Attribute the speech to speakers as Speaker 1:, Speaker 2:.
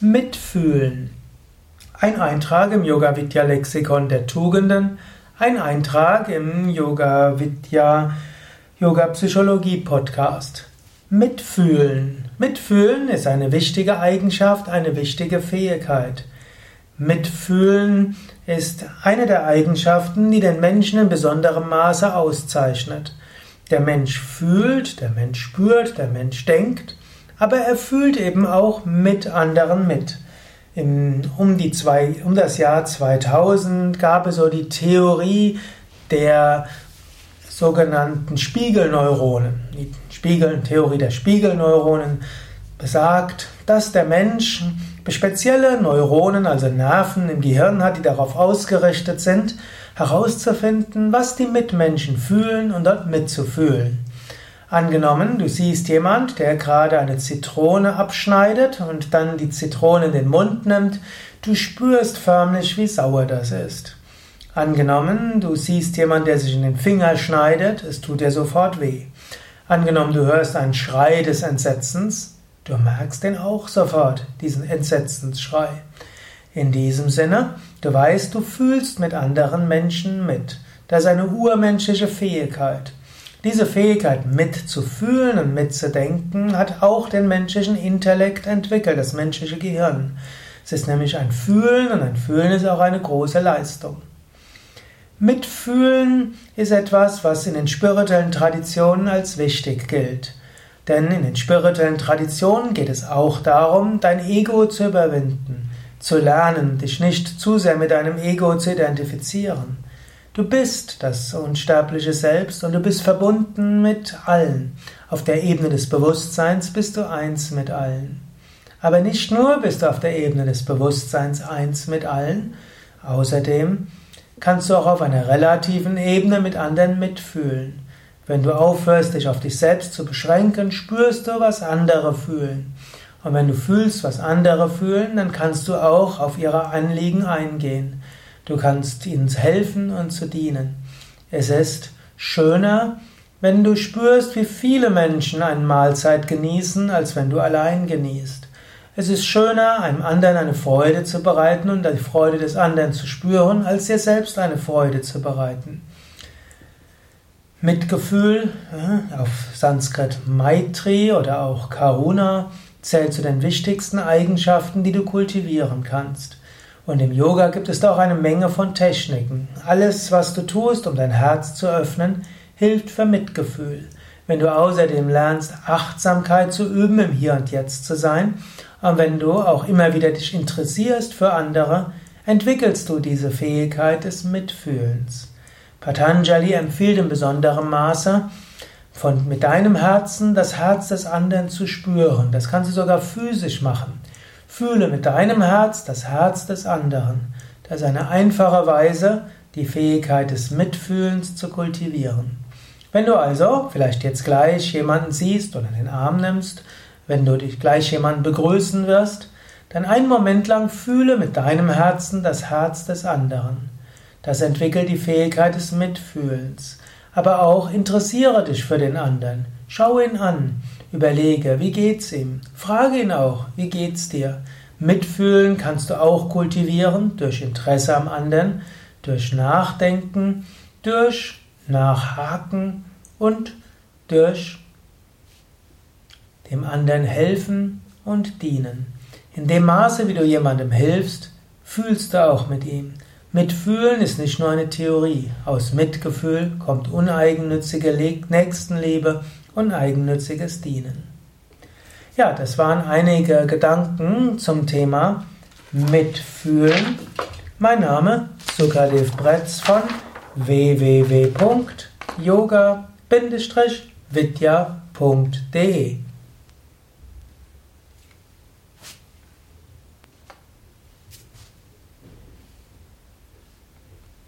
Speaker 1: Mitfühlen. Ein Eintrag im Yoga Vidya Lexikon der Tugenden, ein Eintrag im Yoga Vidya Yoga Psychologie Podcast. Mitfühlen. Mitfühlen ist eine wichtige Eigenschaft, eine wichtige Fähigkeit. Mitfühlen ist eine der Eigenschaften, die den Menschen in besonderem Maße auszeichnet. Der Mensch fühlt, der Mensch spürt, der Mensch denkt aber er fühlt eben auch mit anderen mit. Im, um, die zwei, um das Jahr 2000 gab es so die Theorie der sogenannten Spiegelneuronen. Die Spiegel, Theorie der Spiegelneuronen besagt, dass der Mensch spezielle Neuronen, also Nerven im Gehirn hat, die darauf ausgerichtet sind, herauszufinden, was die Mitmenschen fühlen und dort mitzufühlen. Angenommen, du siehst jemand, der gerade eine Zitrone abschneidet und dann die Zitrone in den Mund nimmt, du spürst förmlich, wie sauer das ist. Angenommen, du siehst jemand, der sich in den Finger schneidet, es tut dir sofort weh. Angenommen, du hörst einen Schrei des Entsetzens, du merkst den auch sofort, diesen Entsetzensschrei. In diesem Sinne, du weißt, du fühlst mit anderen Menschen mit. Das ist eine urmenschliche Fähigkeit. Diese Fähigkeit mitzufühlen und mitzudenken hat auch den menschlichen Intellekt entwickelt, das menschliche Gehirn. Es ist nämlich ein Fühlen und ein Fühlen ist auch eine große Leistung. Mitfühlen ist etwas, was in den spirituellen Traditionen als wichtig gilt. Denn in den spirituellen Traditionen geht es auch darum, dein Ego zu überwinden, zu lernen, dich nicht zu sehr mit deinem Ego zu identifizieren. Du bist das unsterbliche Selbst und du bist verbunden mit allen. Auf der Ebene des Bewusstseins bist du eins mit allen. Aber nicht nur bist du auf der Ebene des Bewusstseins eins mit allen, außerdem kannst du auch auf einer relativen Ebene mit anderen mitfühlen. Wenn du aufhörst, dich auf dich selbst zu beschränken, spürst du, was andere fühlen. Und wenn du fühlst, was andere fühlen, dann kannst du auch auf ihre Anliegen eingehen. Du kannst ihnen helfen und zu dienen. Es ist schöner, wenn du spürst, wie viele Menschen eine Mahlzeit genießen, als wenn du allein genießt. Es ist schöner, einem anderen eine Freude zu bereiten und die Freude des anderen zu spüren, als dir selbst eine Freude zu bereiten. Mitgefühl, auf Sanskrit Maitri oder auch Karuna, zählt zu den wichtigsten Eigenschaften, die du kultivieren kannst. Und im Yoga gibt es da auch eine Menge von Techniken. Alles, was du tust, um dein Herz zu öffnen, hilft für Mitgefühl. Wenn du außerdem lernst, Achtsamkeit zu üben, im Hier und Jetzt zu sein, und wenn du auch immer wieder dich interessierst für andere, entwickelst du diese Fähigkeit des Mitfühlens. Patanjali empfiehlt in besonderem Maße, von, mit deinem Herzen das Herz des anderen zu spüren. Das kannst du sogar physisch machen. Fühle mit deinem Herz das Herz des anderen. Das ist eine einfache Weise, die Fähigkeit des Mitfühlens zu kultivieren. Wenn du also vielleicht jetzt gleich jemanden siehst oder den Arm nimmst, wenn du dich gleich jemanden begrüßen wirst, dann einen Moment lang fühle mit deinem Herzen das Herz des anderen. Das entwickelt die Fähigkeit des Mitfühlens. Aber auch interessiere dich für den anderen. Schau ihn an. Überlege, wie geht's ihm? Frage ihn auch, wie geht's dir? Mitfühlen kannst du auch kultivieren durch Interesse am anderen, durch Nachdenken, durch Nachhaken und durch dem anderen helfen und dienen. In dem Maße, wie du jemandem hilfst, fühlst du auch mit ihm. Mitfühlen ist nicht nur eine Theorie. Aus Mitgefühl kommt uneigennützige Nächstenliebe und eigennütziges Dienen. Ja, das waren einige Gedanken zum Thema Mitfühlen. Mein Name Sukadev Bretz von www.yoga-vidya.de